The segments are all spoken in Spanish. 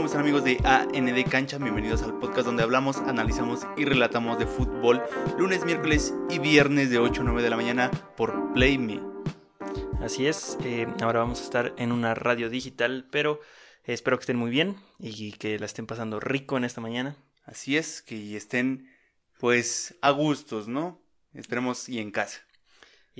¿Cómo están amigos de AND Cancha? Bienvenidos al podcast donde hablamos, analizamos y relatamos de fútbol lunes, miércoles y viernes de 8 a 9 de la mañana por Play Me. Así es, eh, ahora vamos a estar en una radio digital, pero espero que estén muy bien y que la estén pasando rico en esta mañana. Así es, que estén pues a gustos, ¿no? Esperemos y en casa.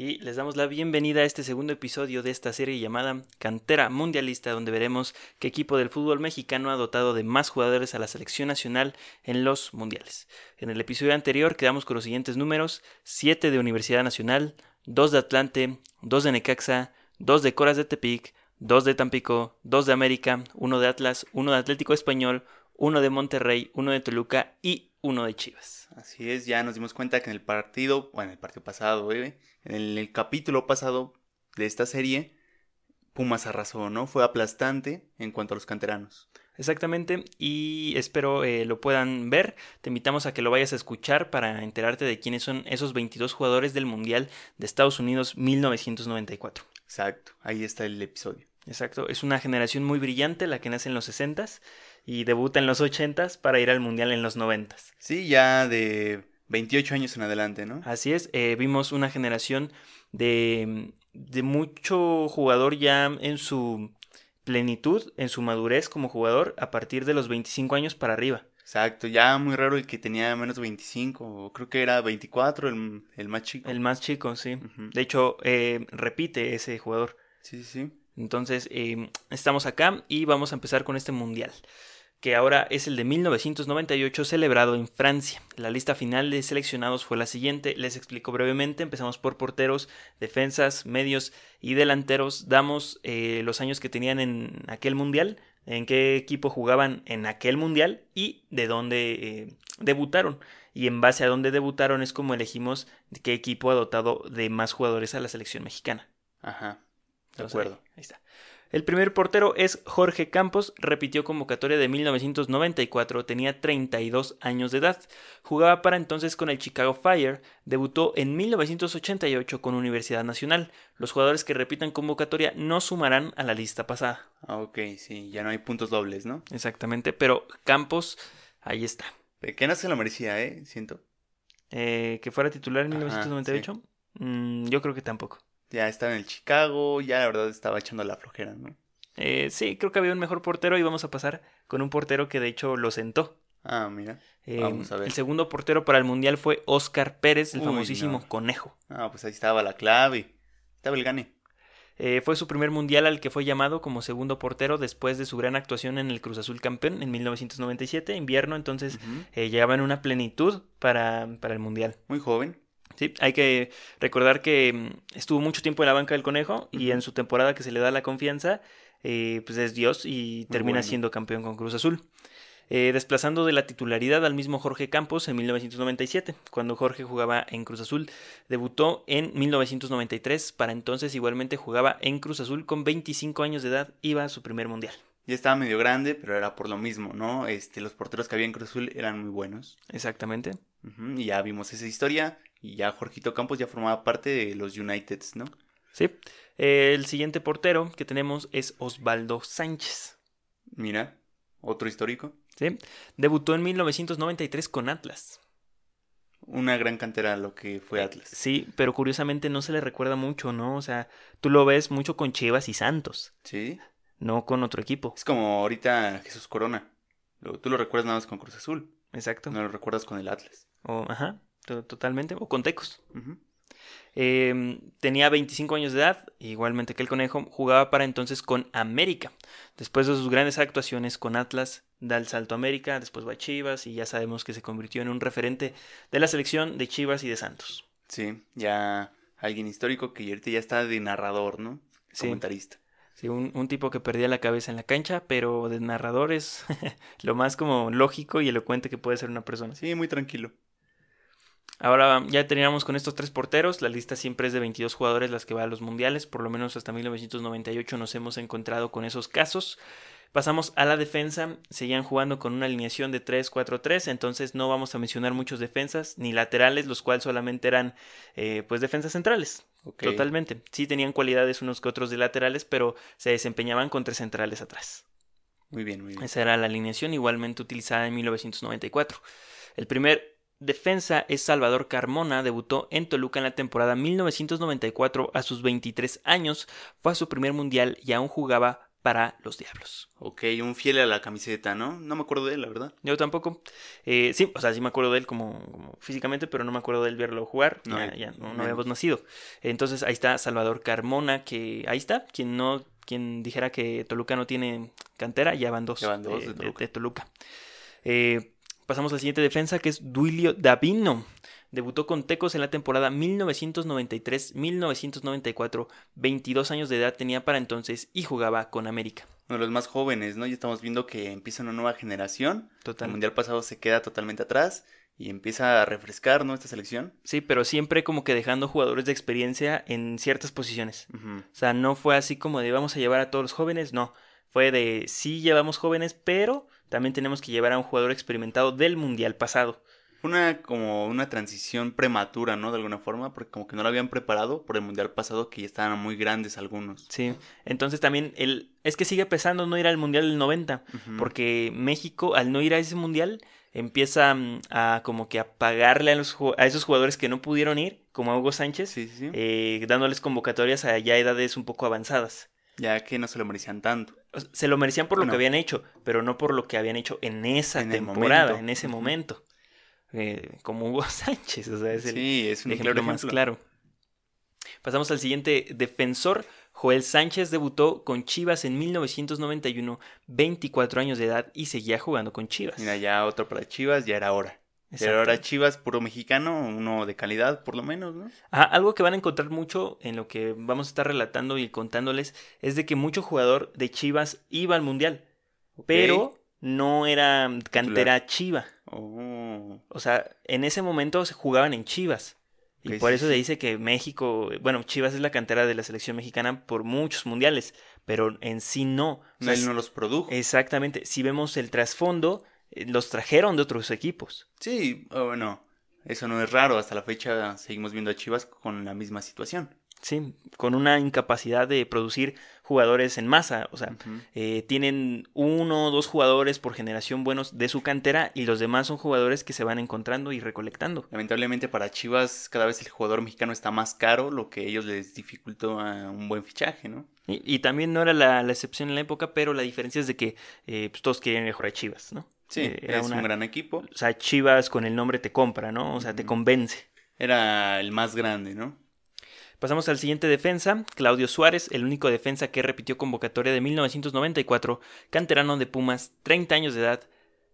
Y les damos la bienvenida a este segundo episodio de esta serie llamada Cantera Mundialista, donde veremos qué equipo del fútbol mexicano ha dotado de más jugadores a la selección nacional en los mundiales. En el episodio anterior quedamos con los siguientes números: 7 de Universidad Nacional, 2 de Atlante, 2 de Necaxa, 2 de Coras de Tepic, 2 de Tampico, 2 de América, 1 de Atlas, 1 de Atlético Español, 1 de Monterrey, 1 de Toluca y 1 de Chivas. Así es, ya nos dimos cuenta que en el partido, bueno, en el partido pasado, en el, capítulo pasado de esta serie, Pumas arrasó, ¿no? Fue aplastante en cuanto a los canteranos. Exactamente, y espero eh, lo puedan ver. Te invitamos a que lo vayas a escuchar para enterarte de quiénes son esos 22 jugadores del Mundial de Estados Unidos 1994. Exacto, ahí está el episodio. Exacto, es una generación muy brillante la que nace en los 60s y debuta en los 80s para ir al Mundial en los 90s. Sí, ya de 28 años en adelante, ¿no? Así es, eh, vimos una generación de, de mucho jugador ya en su plenitud, en su madurez como jugador a partir de los 25 años para arriba. Exacto, ya muy raro el que tenía menos de 25, creo que era 24 el, el más chico. El más chico, sí. De hecho, eh, repite ese jugador. Sí, sí. Entonces, eh, estamos acá y vamos a empezar con este mundial que ahora es el de 1998 celebrado en Francia. La lista final de seleccionados fue la siguiente, les explico brevemente, empezamos por porteros, defensas, medios y delanteros, damos eh, los años que tenían en aquel mundial, en qué equipo jugaban en aquel mundial y de dónde eh, debutaron. Y en base a dónde debutaron es como elegimos qué equipo ha dotado de más jugadores a la selección mexicana. Ajá, de acuerdo. ahí está. El primer portero es Jorge Campos, repitió convocatoria de 1994, tenía 32 años de edad. Jugaba para entonces con el Chicago Fire, debutó en 1988 con Universidad Nacional. Los jugadores que repitan convocatoria no sumarán a la lista pasada. Ah, ok, sí, ya no hay puntos dobles, ¿no? Exactamente, pero Campos, ahí está. ¿Qué no se lo merecía, eh? Siento. Eh, ¿Que fuera titular en 1998? Mm, yo creo que tampoco ya estaba en el Chicago, ya la verdad estaba echando la flojera, ¿no? Eh, sí, creo que había un mejor portero y vamos a pasar con un portero que de hecho lo sentó. Ah, mira. Eh, vamos a ver. El segundo portero para el Mundial fue Oscar Pérez, el famosísimo Conejo. Ah, pues ahí estaba la clave. Estaba el gane. Eh, fue su primer mundial al que fue llamado como segundo portero después de su gran actuación en el Cruz Azul campeón en 1997, invierno, entonces llegaba en una plenitud para, para el mundial. Muy joven. Sí, hay que recordar que mm, estuvo mucho tiempo en la banca del conejo y en su temporada que se le da la confianza, eh, pues es Dios y termina siendo campeón con Cruz Azul. Eh, desplazando de la titularidad al mismo Jorge Campos en 1997, cuando Jorge jugaba en Cruz Azul. Debutó en 1993, para entonces igualmente jugaba en Cruz Azul con 25 años de edad, iba a su primer mundial. Ya estaba medio grande, pero era por lo mismo, ¿no? Este, los porteros que había en Cruz Azul eran muy buenos. Exactamente. y ya vimos esa historia. Y ya Jorgito Campos ya formaba parte de los Uniteds, ¿no? Sí. el siguiente portero que tenemos es Osvaldo Sánchez. Mira, otro histórico. Sí. Debutó en 1993 con Atlas. Una gran cantera lo que fue Atlas. Sí, pero curiosamente no se le recuerda mucho, ¿no? O sea, tú lo ves mucho con Chivas y Santos. Sí. No con otro equipo. Es como ahorita Jesús Corona. Tú lo recuerdas nada más con Cruz Azul. Exacto. No lo recuerdas con el Atlas. O, ajá totalmente, o con Tecos. Em, tenía 25 años de edad, igualmente que el conejo, jugaba para entonces con América. Después de sus grandes actuaciones con Atlas, da el salto a América, después va a Chivas y ya sabemos que se convirtió en un referente de la selección de Chivas y de Santos. Sí, ya alguien histórico que ahorita ya está de narrador, ¿no? Comentarista. Sí, un, un, tipo que perdía la cabeza en la cancha, pero de narrador es lo más como lógico y elocuente que puede ser una persona. Sí, muy tranquilo. Ahora ya terminamos con estos tres porteros. La lista siempre es de 22 jugadores las que va a los mundiales. Por lo menos hasta 1998 nos hemos encontrado con esos casos. Pasamos a la defensa. Seguían jugando con una alineación de 3-4-3. Entonces no vamos a mencionar muchos defensas ni laterales, los cuales solamente eran eh, pues defensas centrales. Totalmente. Sí tenían cualidades unos que otros de laterales, pero se desempeñaban con tres centrales atrás. Muy bien, muy bien. Esa era la alineación igualmente utilizada en 1994. El primer defensa es Salvador Carmona, debutó en Toluca en la temporada 1994 a sus 23 años, fue a su primer mundial y aún jugaba para los Diablos. Ok, un fiel a la camiseta, ¿no? No me acuerdo de él, la verdad. Yo tampoco. Eh, sí, o sea, sí me acuerdo de él como, como físicamente, pero no me acuerdo de él verlo jugar. No, ya, ya no, habíamos nacido. Entonces ahí está Salvador Carmona, que ahí está. Quien no, quien dijera que Toluca no tiene cantera, ya van dos, Ya van dos de, de de- Toluca. de Toluca. Eh, pasamos al siguiente defensa, que es Duilio Davino. Debutó con Tecos en la temporada 1993-1994. 22 años de edad tenía para entonces y jugaba con América. Uno de los más jóvenes, ¿no? Ya estamos viendo que empieza una nueva generación. Total. El mundial pasado se queda totalmente atrás y empieza a refrescar, ¿no? Esta selección. Sí, pero siempre como que dejando jugadores de experiencia en ciertas posiciones. O sea, no fue así como de vamos a llevar a todos los jóvenes, no. Fue de sí llevamos jóvenes, pero también tenemos que llevar a un jugador experimentado del mundial pasado. Una como una transición prematura, ¿no? De alguna forma, porque como que no lo habían preparado por el mundial pasado, que ya estaban muy grandes algunos. Sí. Entonces también el es que sigue pesando no ir al mundial del 90, Ujú. porque México al no ir a ese mundial empieza mm, a como que a pagarle a, los, a esos jugadores que no pudieron ir, como a Hugo Sánchez, Sí, sí, sí. eh, dándoles convocatorias a ya edades un poco avanzadas. Ya que no se lo merecían tanto. Se lo merecían por lo que habían hecho, pero no por lo que habían hecho en esa En temporada, en ese momento. Eh, como Hugo Sánchez, o sea, es el sí, es un ejemplo claro más ejemplo. claro. Pasamos al siguiente defensor. Joel Sánchez debutó con Chivas en 1991, 24 años de edad y seguía jugando con Chivas. Mira, ya otro para Chivas, ya era hora. Pero ahora Chivas, puro mexicano, uno de calidad, por lo menos, ¿no? Algo que van a encontrar mucho en lo que vamos a estar relatando y contándoles es de que mucho jugador de Chivas iba al mundial, pero no era cantera Chiva. Oh, O sea, en ese momento se jugaban en Chivas. Y por eso se dice que México, bueno, Chivas es la cantera de la selección mexicana por muchos mundiales, pero en sí no. O no, él no los produjo. Exactamente, si vemos el trasfondo, los trajeron de otros equipos. Sí, bueno, eso no es raro. Hasta la fecha seguimos viendo a Chivas con la misma situación. Sí, con una incapacidad de producir jugadores en masa. O sea, eh, tienen uno o dos jugadores por generación buenos de su cantera y los demás son jugadores que se van encontrando y recolectando. Lamentablemente para Chivas cada vez el jugador mexicano está más caro, lo que a ellos les dificultó a un buen fichaje, ¿no? Y, y también no era la, la excepción en la época, pero la diferencia es de que eh, pues, todos querían mejorar a Chivas, ¿no? Sí, Eh, era es una- un gran equipo. O sea, Chivas con el nombre te compra, ¿no? O sea, te convence. Era el más grande, ¿no? Pasamos al siguiente defensa, Claudio Suárez, el único defensa que repitió convocatoria de 1994, canterano de Pumas, 30 años de edad,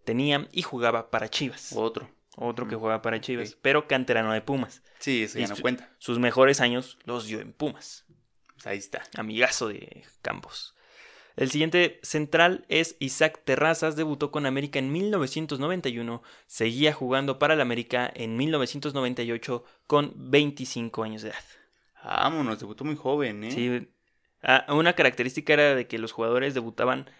tenía y jugaba para Chivas. Otro. Otro que jugaba para Chivas, pero canterano de Pumas. Sí, eso ya no cuenta. Sus mejores años los dio en Pumas. Pues ahí está. amigazo de Campos. El siguiente central es Isaac Terrazas, debutó con América en 1991, seguía jugando para el América en 1998 con 25 años de edad. Vámonos, debutó muy joven, ¿eh? Sí, ah, una característica era de que los jugadores debutaban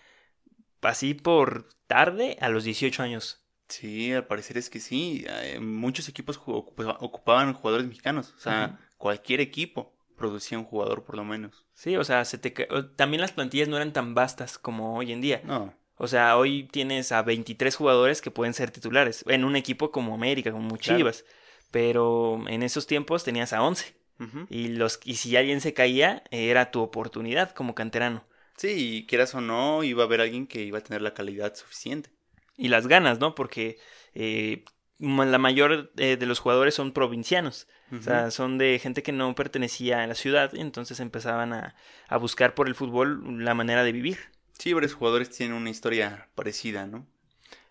así por tarde a los 18 años. Sí, al parecer es que sí. Eh, Muchos equipos ocupaban jugadores mexicanos. O sea, cualquier equipo producía un jugador por lo menos. Sí, o sea, se te también las plantillas no eran tan vastas como hoy en día. No. O sea, hoy tienes a 23 jugadores que pueden ser titulares en un equipo como América, como Claro. Chivas. Pero en esos tiempos tenías a 11. Ujú. Y, los, y si alguien se caía, era tu oportunidad como canterano. Sí, y quieras o no, iba a haber alguien que iba a tener la calidad suficiente. Y las ganas, ¿no? Porque eh, la mayor eh, de los jugadores son provincianos. O sea, son de gente que no pertenecía a la ciudad. Y entonces empezaban a, a buscar por el fútbol la manera de vivir. Sí, varios jugadores tienen una historia parecida, ¿no?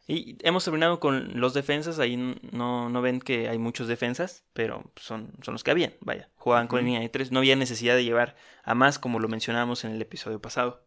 Y hemos terminado con los defensas. Ahí no, no ven que hay muchos defensas, pero son, son los que habían. Vaya, jugaban con Ujú. línea de tres. No había necesidad de llevar a más, como lo mencionábamos en el episodio pasado.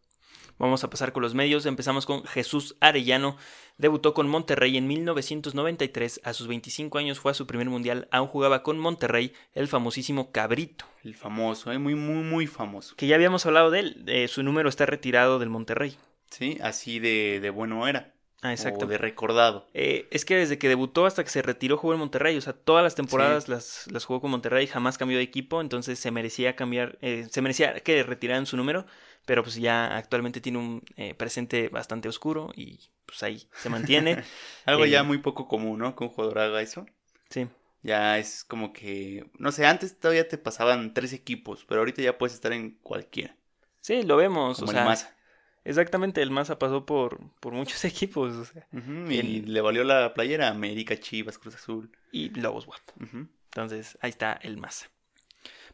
Vamos a pasar con los medios. Empezamos con Jesús Arellano. Debutó con Monterrey en 1993. A sus 25 años fue a su primer mundial. Aún jugaba con Monterrey, el famosísimo Cabrito. El famoso, ¿eh? Muy, muy, muy famoso. Que ya habíamos hablado de él. eh, su número está retirado del Monterrey. Sí, así de, de bueno era. Ah, exacto. O de recordado. Eh, es que desde que debutó hasta que se retiró jugó en Monterrey. O sea, todas las temporadas las, las jugó con Monterrey, jamás cambió de equipo. Entonces se merecía cambiar, eh, se merecía que retiraran su número. Pero pues ya actualmente tiene un eh, presente bastante oscuro y pues ahí se mantiene. Algo Eh, ya muy poco común, ¿no? Que un jugador haga eso. sí. Ya es como que, no sé, antes todavía te pasaban tres equipos, pero ahorita ya puedes estar en cualquiera, Sí, lo vemos. como o el sea, Maza. Exactamente, el Maza pasó por, por muchos equipos. o sea, Ujú, y el- le valió la playera a América, Chivas, Cruz Azul. y Lobos. Ujú. Entonces, ahí está el Maza.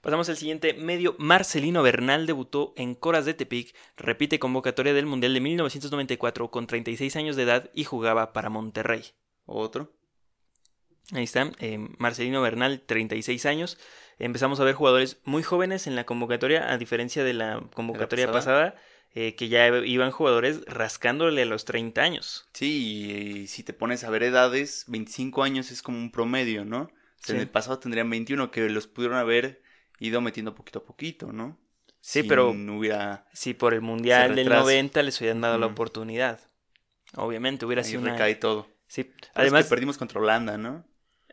Pasamos al siguiente medio. Marcelino Bernal debutó en Coras de Tepic, repite convocatoria del Mundial de 1994 con 36 años de edad y jugaba para Monterrey. Otro. Ahí está, eh, Marcelino Bernal, 36 años. Empezamos a ver jugadores muy jóvenes en la convocatoria, a diferencia de la convocatoria pasada? pasada, eh, que ya iban jugadores rascándole a los 30 años. Sí, y si te pones a ver edades, 25 años es como un promedio, ¿no? O sea, En el pasado tendrían 21 que los pudieron haber ido metiendo poquito a poquito, ¿no? Sí, Si pero- no hubiera... Si por el Mundial del retrasa. 90 les hubieran dado la Ujú. oportunidad. Obviamente hubiera Ahí sido una... recae todo. Sí, Por además... es que perdimos contra Holanda, ¿no?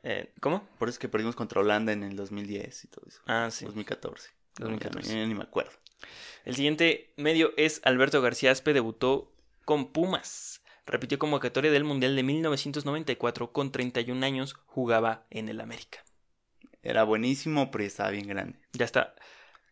eh, ¿Cómo? Por eso es que perdimos contra Holanda en el 2010 y todo eso. Ah, sí. 2014. 2014. Ya, ya ni me acuerdo. El siguiente medio es Alberto García Aspe, debutó con Pumas. Repitió convocatoria del Mundial de 1994 con 31 años, jugaba en el América. Era buenísimo, pero ya estaba bien grande. Ya está.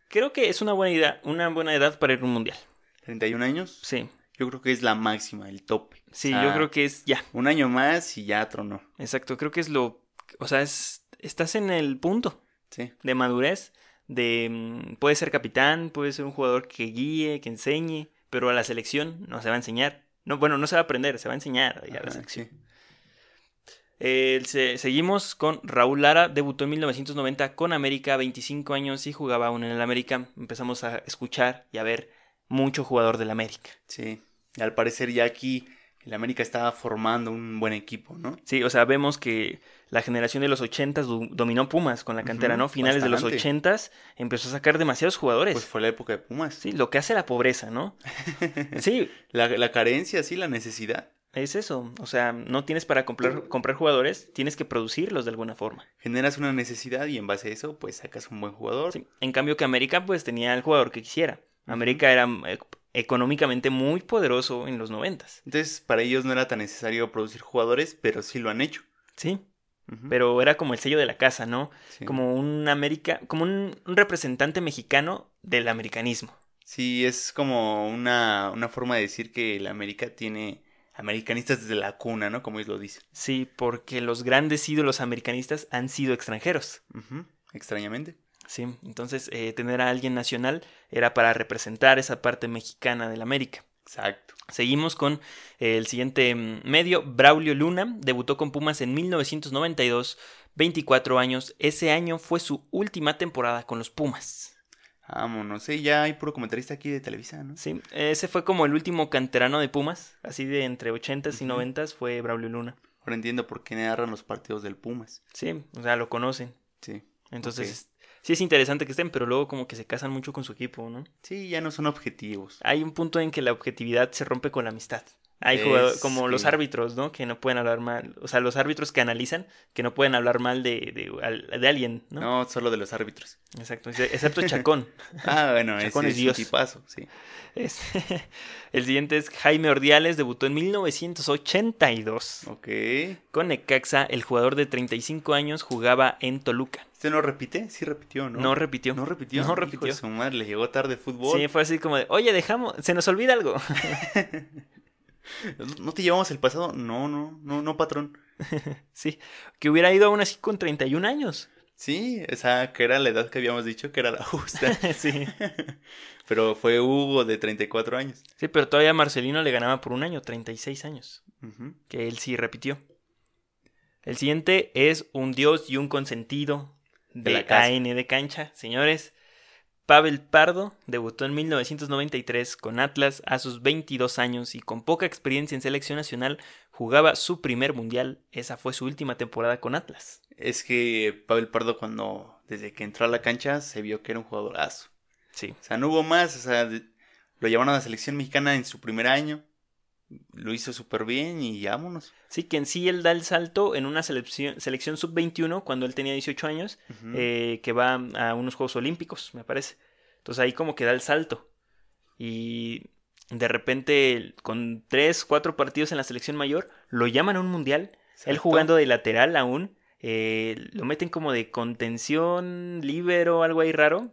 Creo que es una buena edad, una buena edad para ir a un mundial. 31 años, Sí, yo creo que es la máxima, el tope. sí, yo creo que es ya. Un año más y ya tronó. Exacto, creo que es lo, o sea, es, estás en el punto Sí. de madurez, de mm, puede ser capitán, puede ser un jugador que guíe, que enseñe, pero a la selección no se va a enseñar. No, bueno, no se va a aprender, se va a enseñar a la selección. sí. Eh, se- seguimos con Raúl Lara, debutó en 1990 con América, 25 años y jugaba aún en el América. Empezamos a escuchar y a ver mucho jugador del América. Sí. Y al parecer ya aquí el América estaba formando un buen equipo, ¿no? Sí, o sea, vemos que la generación de los 80 dominó Pumas con la cantera, ¿no? Finales de los bastante. 80 empezó a sacar demasiados jugadores. Pues fue la época de Pumas. Sí, lo que hace la pobreza, ¿no? Sí, La, la carencia, sí, la necesidad. Es eso. O sea, no tienes para comprar, comprar jugadores, tienes que producirlos de alguna forma. Generas una necesidad y en base a eso, pues sacas un buen jugador. Sí, En cambio que América pues tenía el jugador que quisiera. América era eh, económicamente muy poderoso en los noventas. Entonces, para ellos no era tan necesario producir jugadores, pero sí lo han hecho. Sí, pero era como el sello de la casa, ¿no? sí. Como un América, como un, un representante mexicano del americanismo. Sí, es como una, una forma de decir que el América tiene americanistas desde la cuna, ¿no? Como ellos lo dicen. Sí, porque los grandes ídolos americanistas han sido extranjeros. Extrañamente. Sí, entonces eh, tener a alguien nacional era para representar esa parte mexicana del América. Exacto. Seguimos con eh, el siguiente mm, medio. Braulio Luna debutó con Pumas en 1992, 24 años. Ese año fue su última temporada con los Pumas. Vámonos. Sí, ya hay puro comentarista aquí de Televisa, ¿no? Sí, ese fue como el último canterano de Pumas, así de entre 80s y Ujú. 90s fue Braulio Luna. Ahora entiendo por qué narran los partidos del Pumas. Sí, o sea, lo conocen. Sí. Entonces, Ok. es- sí es interesante que estén, pero luego como que se casan mucho con su equipo, ¿no? Sí, ya no son objetivos. Hay un punto en que la objetividad se rompe con la amistad. Hay Es jugadores como los que- árbitros, ¿no? Que no pueden hablar mal. O sea, los árbitros que analizan, que no pueden hablar mal de, de, de alguien, ¿no? No, solo de los árbitros. Exacto. Excepto Chacón. Ah, bueno, Chacón es es Dios. un tipazo, sí. Es- el siguiente es Jaime Ordiales, debutó en 1982. Ok. Con Necaxa, el jugador de 35 años jugaba en Toluca. ¿Este no repite? Sí repitió, ¿no? No, repitió. ¿No repitió. No Hijo repitió. de su madre, le llegó tarde fútbol. Sí, fue así como de, oye, dejamos, se nos olvida algo. ¿No te llevamos el pasado? No, no, no, no, patrón. sí, que hubiera ido aún así con 31 años. Sí, esa que era la edad que habíamos dicho que era la justa. sí. Pero fue Hugo de 34 años. Sí, pero todavía Marcelino le ganaba por un año, 36 años, Ujú. que él sí repitió. El siguiente es un dios y un consentido De de, la. AN de cancha, señores. Pavel Pardo debutó en 1993 con Atlas a sus 22 años y con poca experiencia en selección nacional jugaba su primer mundial. Esa fue su última temporada con Atlas. Es que Pavel Pardo cuando, desde que entró a la cancha, se vio que era un jugadorazo. Sí. O sea, no hubo más, o sea, lo llevaron a la selección mexicana en su primer año. Lo hizo súper bien y vámonos. Sí, que en sí él da el salto en una selección, selección sub-21 cuando él tenía 18 años, eh, que va a unos Juegos Olímpicos, me parece. Entonces ahí como que da el salto. Y de repente, con 3, 4 partidos en la selección mayor, lo llaman a un mundial. Él jugando de lateral aún, eh, lo meten como de contención, libero, algo ahí raro.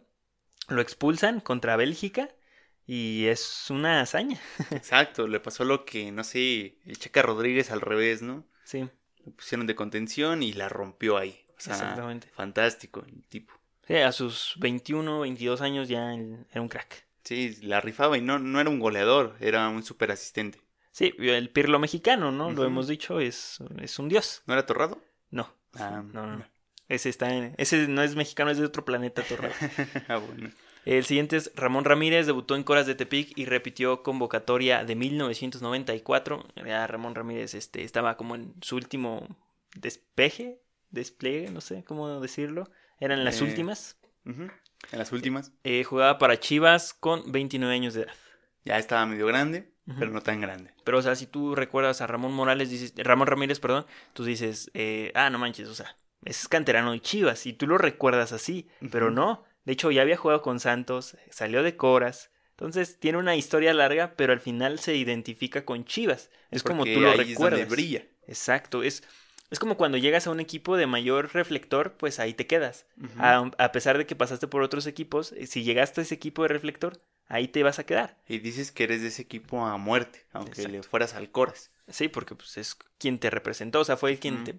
Lo expulsan contra Bélgica y es una hazaña. Exacto, le pasó lo que, no sé, el Checa Rodríguez al revés, ¿no? Sí, Lo pusieron de contención y la rompió ahí. O sea, Exactamente. fantástico el tipo. Sí, a sus 21, 22 años ya era un crack. Sí, la rifaba y no, no era un goleador, era un super asistente. Sí, el Pirlo mexicano, ¿no? Lo hemos dicho, es, es un dios. ¿No era Torrado? No, Ah, no, no, no. Ese está en, ese no es mexicano, es de otro planeta, Torre. ah, bueno. El siguiente es Ramón Ramírez, debutó en Coras de Tepic y repitió convocatoria de 1994. Ya Ramón Ramírez este, estaba como en su último despeje, despliegue, no sé cómo decirlo. Eran las Eh, últimas. En las últimas. Eh, jugaba para Chivas con 29 años de edad. Ya estaba medio grande, pero no tan grande. Pero, o sea, si tú recuerdas a Ramón Morales, dices, Ramón Ramírez, perdón, tú dices, eh, ah, no manches, o sea, es canterano de Chivas, y tú lo recuerdas así, pero no. De hecho, ya había jugado con Santos, salió de Coras, entonces tiene una historia larga, pero al final se identifica con Chivas. Es como tú lo ahí es donde recuerdas. brilla. Exacto, es, es como cuando llegas a un equipo de mayor reflector, pues ahí te quedas. A, a pesar de que pasaste por otros equipos, eh, si llegaste a ese equipo de reflector, ahí te vas a quedar. Y dices que eres de ese equipo a muerte, aunque Exacto. le fueras al Coras. Sí, porque pues, es quien te representó, o sea, fue el quien te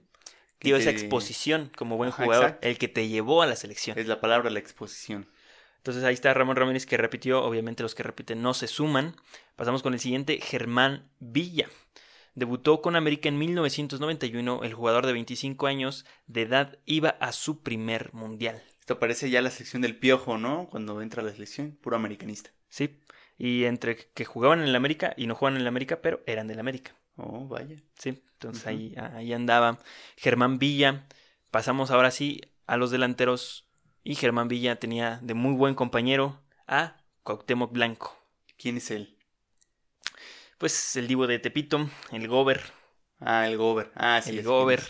Dio esa exposición como buen jugador, el que te llevó a la selección. Es la palabra, la exposición. Entonces ahí está Ramón Ramírez que repitió, obviamente los que repiten no se suman. Pasamos con el siguiente, Germán Villa. Debutó con América en 1991, el jugador de 25 años de edad iba a su primer mundial. Esto parece ya la sección del piojo, ¿no? Cuando entra a la selección, puro americanista. Sí, y entre que jugaban en el América y no jugaban en el América, pero eran del América. Oh, vaya. Sí, entonces ahí, ahí andaba Germán Villa. Pasamos ahora sí a los delanteros. Y Germán Villa tenía de muy buen compañero a Cuauhtémoc Blanco. ¿Quién es él? Pues el divo de Tepito, el Gober, Ah, el Gober. Ah, sí. el Gober.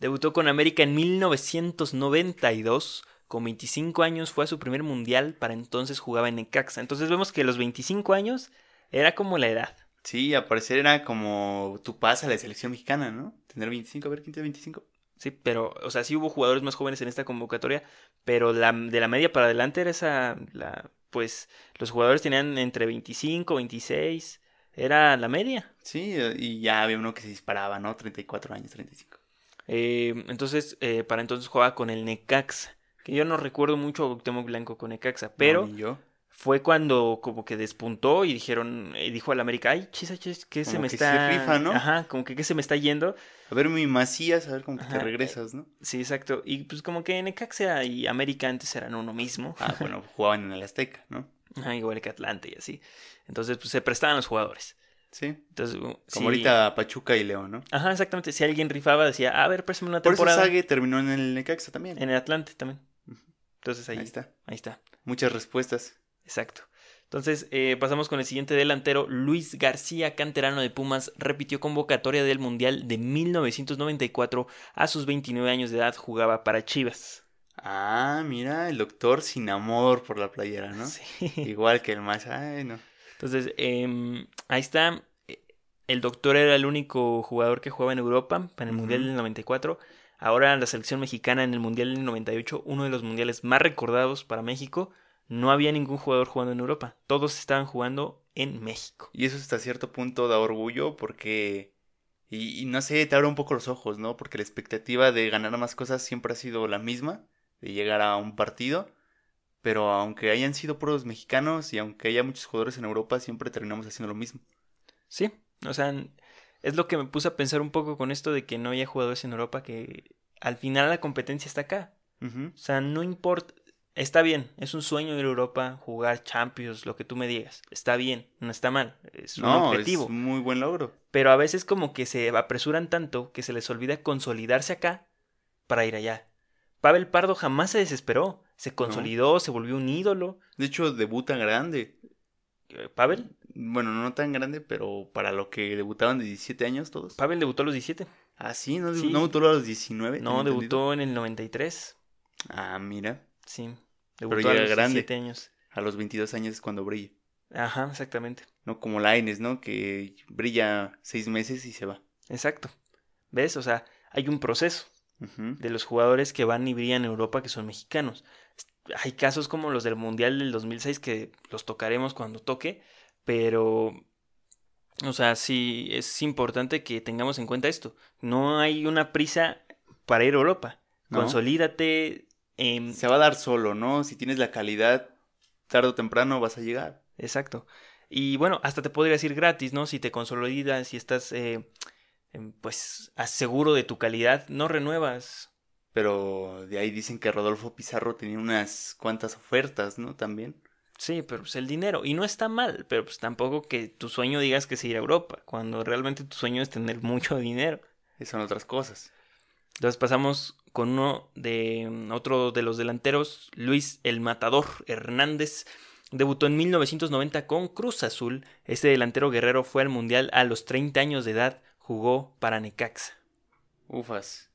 Debutó con América en 1992. Con 25 años fue a su primer mundial. Para entonces jugaba en Necaxa. Entonces vemos que los 25 años era como la edad. Sí, al parecer era como tu pasa a la selección mexicana, ¿no? Tener 25, a ver, ¿quién tiene 25? Sí, pero, o sea, sí hubo jugadores más jóvenes en esta convocatoria, pero la, de la media para adelante era esa, la, pues, los jugadores tenían entre 25, 26, era la media. Sí, eh, y ya había uno que se disparaba, ¿no? 34 años, 35. Eh, entonces, eh, para entonces jugaba con el Necaxa, que yo no recuerdo mucho a Cuauhtémoc Blanco con Necaxa, pero No, ni yo. Fue cuando como que despuntó y dijeron, eh, dijo al América, ay, chis, chis, que se me que está... sí rifa, ¿no? Ajá, como que, que se me está yendo. A ver, mi Macías, a ver cómo te regresas, ¿no? Sí, exacto. Y pues como que Necaxa y América antes eran uno mismo. Ah, bueno, jugaban en el Azteca, ¿no? Ajá, igual que Atlante y así. Entonces, pues se prestaban los jugadores. Sí. Entonces, uh, Como sí- ahorita Pachuca y León, ¿no? Ajá, exactamente. Si alguien rifaba, decía, a ver, préstame una Por eso temporada. Sague terminó en el Necaxa también. En el Atlante también. Entonces ahí, Ahí está. Ahí está. Muchas respuestas. Exacto. Entonces, eh, pasamos con el siguiente delantero. Luis García, canterano de Pumas, repitió convocatoria del Mundial de 1994. A sus 29 años de edad jugaba para Chivas. Ah, mira, el doctor sin amor por la playera, ¿no? Sí. Igual que el más. Ay, no. Entonces, em, ahí está. El doctor era el único jugador que jugaba en Europa en el Ujú. Mundial del 94. Ahora la selección mexicana en el Mundial del 98, uno de los mundiales más recordados para México, no había ningún jugador jugando en Europa. Todos estaban jugando en México. Y eso hasta cierto punto da orgullo porque. Y, y no sé, te abre un poco los ojos, ¿no? Porque la expectativa de ganar más cosas siempre ha sido la misma, de llegar a un partido. Pero aunque hayan sido puros mexicanos y aunque haya muchos jugadores en Europa, siempre terminamos haciendo lo mismo. Sí, o sea, es lo que me puse a pensar un poco con esto de que no haya jugadores en Europa, que al final la competencia está acá. O sea, no importa. Está bien, es un sueño ir a Europa, jugar Champions, lo que tú me digas. Está bien, no está mal, es un No, objetivo. es muy buen logro. Pero a veces como que se apresuran tanto que se les olvida consolidarse acá para ir allá. Pavel Pardo jamás se desesperó, se consolidó, se volvió un ídolo. De hecho, debuta grande. Eh, ¿Pavel? bueno, no tan grande, pero para lo que debutaban de 17 años todos. Pavel debutó a los 17. Ah, sí, no, Sí. no debutó a los 19. No, entendido. debutó en el 93. Ah, mira, Sí. Pero Debutó a ya los grande. 17 años. a los 22 años es cuando brilla. Ajá, exactamente. No como Laines, ¿no? Que brilla seis meses y se va. Exacto. ¿Ves? O sea, hay un proceso de los jugadores que van y brillan en Europa que son mexicanos. Hay casos como los del Mundial del 2006 que los tocaremos cuando toque, pero, o sea, sí es importante que tengamos en cuenta esto. No hay una prisa para ir a Europa. ¿No? Consolídate. Em, Se va a dar solo, ¿no? Si tienes la calidad, tarde o temprano vas a llegar. Exacto. Y bueno, hasta te podrías ir gratis, ¿no? Si te consolidas, si estás, eh, em, pues, seguro de tu calidad, no renuevas. Pero de ahí dicen que Rodolfo Pizarro tenía unas cuantas ofertas, ¿no? También. Sí, pero pues el dinero. Y no está mal, pero pues tampoco que tu sueño digas que es ir a Europa, cuando realmente tu sueño es tener mucho dinero. Esas son otras cosas. Entonces pasamos con uno de mm, otro de los delanteros, Luis el Matador Hernández. Debutó en 1990 con Cruz Azul. Este delantero guerrero fue al Mundial a los 30 años de edad. Jugó para Necaxa. Ufas.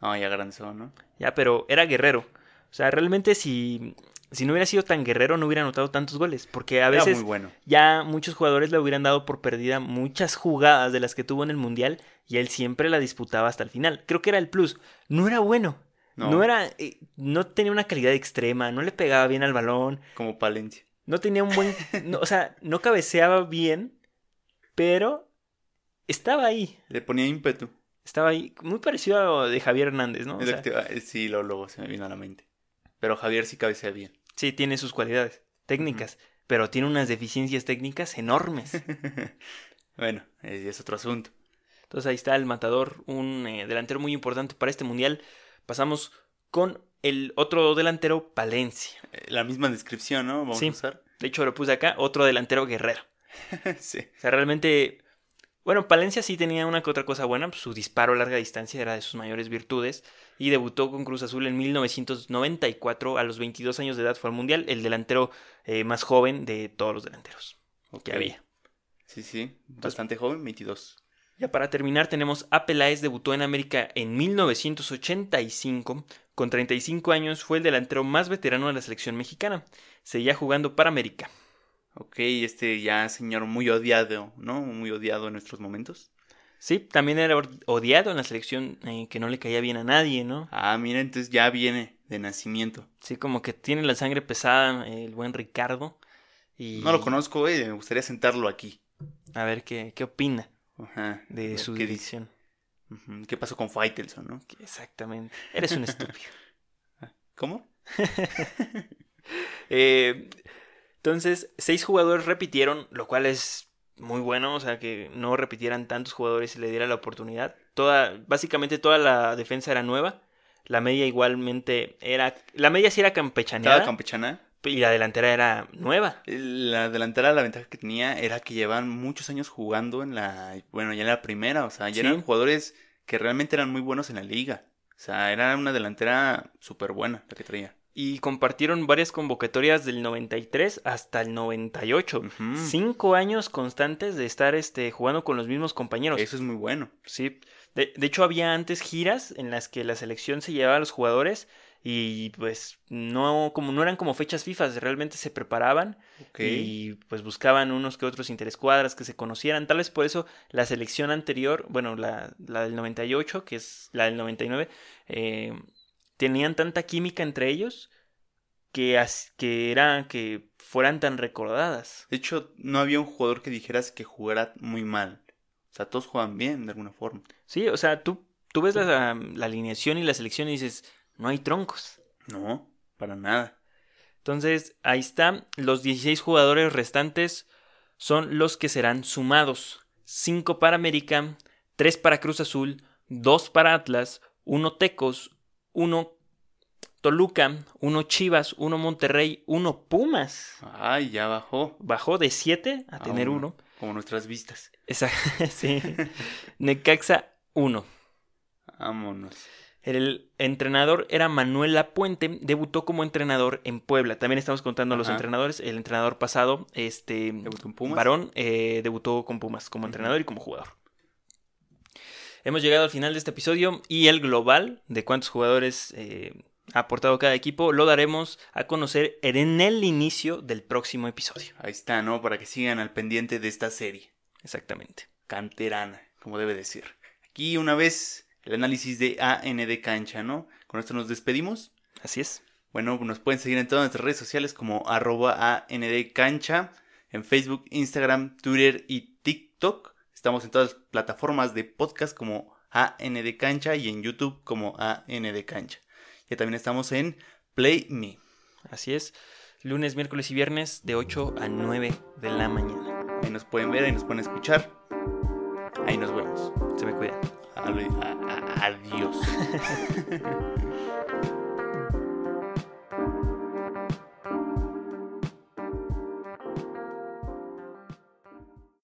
No, ya granzó, ¿no? Ya, pero era guerrero. O sea, realmente si, si no hubiera sido tan guerrero no hubiera anotado tantos goles. Porque a veces bueno. ya muchos jugadores le hubieran dado por perdida muchas jugadas de las que tuvo en el Mundial y él siempre la disputaba hasta el final. Creo que era el plus. No era bueno. No, No, era. eh, no tenía una calidad extrema. No le pegaba bien al balón. como Palencia. No tenía un buen. no, o sea, no cabeceaba bien. Pero estaba ahí. Le ponía ímpetu. Estaba ahí. Muy parecido a lo de Javier Hernández, ¿no? O sea, sí, lo, luego se me vino a la mente. Pero Javier sí cabecea bien. sí, tiene sus cualidades técnicas. Pero tiene unas deficiencias técnicas enormes. bueno, eh, es otro asunto. Entonces ahí está el matador, un eh, delantero muy importante para este mundial. Pasamos con el otro delantero, Palencia. Eh, La misma descripción, ¿no? Vamos Sí. a usar. De hecho, lo puse acá, otro delantero guerrero. sí. O sea, realmente. Bueno, Palencia sí tenía una que otra cosa buena. pues, su disparo a larga distancia era de sus mayores virtudes. Y debutó con Cruz Azul en 1994. A los 22 años de edad fue al mundial. El delantero eh, más joven de todos los delanteros que Ok. había. Sí, sí. Bastante joven, 22. Ya para terminar tenemos a Peláez, debutó en América en 1985. Con 35 años fue el delantero más veterano de la selección mexicana. Seguía jugando para América. Ok, este ya señor muy odiado, ¿no? Muy odiado en nuestros momentos. Sí, también era odiado en la selección eh, que no le caía bien a nadie, ¿no? Ah, mira, entonces ya viene de nacimiento. Sí, como que tiene la sangre pesada eh, el buen Ricardo. Y No lo conozco, eh, me gustaría sentarlo aquí. A ver qué, qué opina Ajá. de su qué dice. división. Ujú, ¿Qué pasó con Faitelson, no? Exactamente. Eres un estúpido. ¿Cómo? Eh, entonces, seis jugadores repitieron, lo cual es muy bueno, o sea, que no repitieran tantos jugadores y le diera la oportunidad. Toda, básicamente toda la defensa era nueva. La media igualmente era, la media sí era campechaneada campechana. y la delantera era nueva. La delantera, la ventaja que tenía era que llevaban muchos años jugando en la, bueno, ya en la primera, o sea, ya Sí. eran jugadores que realmente eran muy buenos en la liga. O sea, era una delantera súper buena la que traía. Y compartieron varias convocatorias del 93 hasta el 98. Ujú. Cinco años constantes de estar este, jugando con los mismos compañeros. Eso es muy bueno. Sí. De, de hecho, había antes giras en las que la selección se llevaba a los jugadores y pues no, como no eran como fechas FIFA, realmente se preparaban y pues buscaban unos que otros interescuadras que se conocieran. Tal vez por eso la selección anterior, bueno, la, la del 98, que es la del 99, eh, tenían tanta química entre ellos que, que era que fueran tan recordadas. De hecho, no había un jugador que dijeras que jugara muy mal. O sea, todos juegan bien de alguna forma. Sí, o sea, tú, tú ves la, la alineación y la selección y dices, no hay troncos. No, para nada. Entonces, ahí está. Los 16 jugadores restantes son los que serán sumados. 5 para América, 3 para Cruz Azul, 2 para Atlas, 1 Tecos, 1 Toluca, 1 Chivas, 1 Monterrey, 1 Pumas. Ay, ya bajó. Bajó de 7 a tener uno. 1. Como nuestras vistas. sí. Necaxa, 1. Vámonos. El entrenador era Manuel Lapuente, debutó como entrenador en Puebla. También estamos contando a los entrenadores. El entrenador pasado, este Debutó en Pumas. varón, eh, debutó con Pumas como entrenador y como jugador. Hemos llegado al final de este episodio y el global de cuántos jugadores eh, ha aportado cada equipo lo daremos a conocer en el inicio del próximo episodio. Ahí está, ¿no? Para que sigan al pendiente de esta serie. Exactamente. Canterana, como debe decir. Aquí una vez el análisis de AND Cancha, ¿no? Con esto nos despedimos. Así es. Bueno, nos pueden seguir en todas nuestras redes sociales como arroba AND Cancha, en Facebook, Instagram, Twitter y TikTok. Estamos en todas las plataformas de podcast como AND Cancha y en YouTube como AND Cancha. Ya también estamos en Play Me. Así es. Lunes, miércoles y viernes de 8 a 9 de la mañana. Ahí nos pueden ver, ahí nos pueden escuchar. Ahí nos vemos. Se me cuidan. Adiós.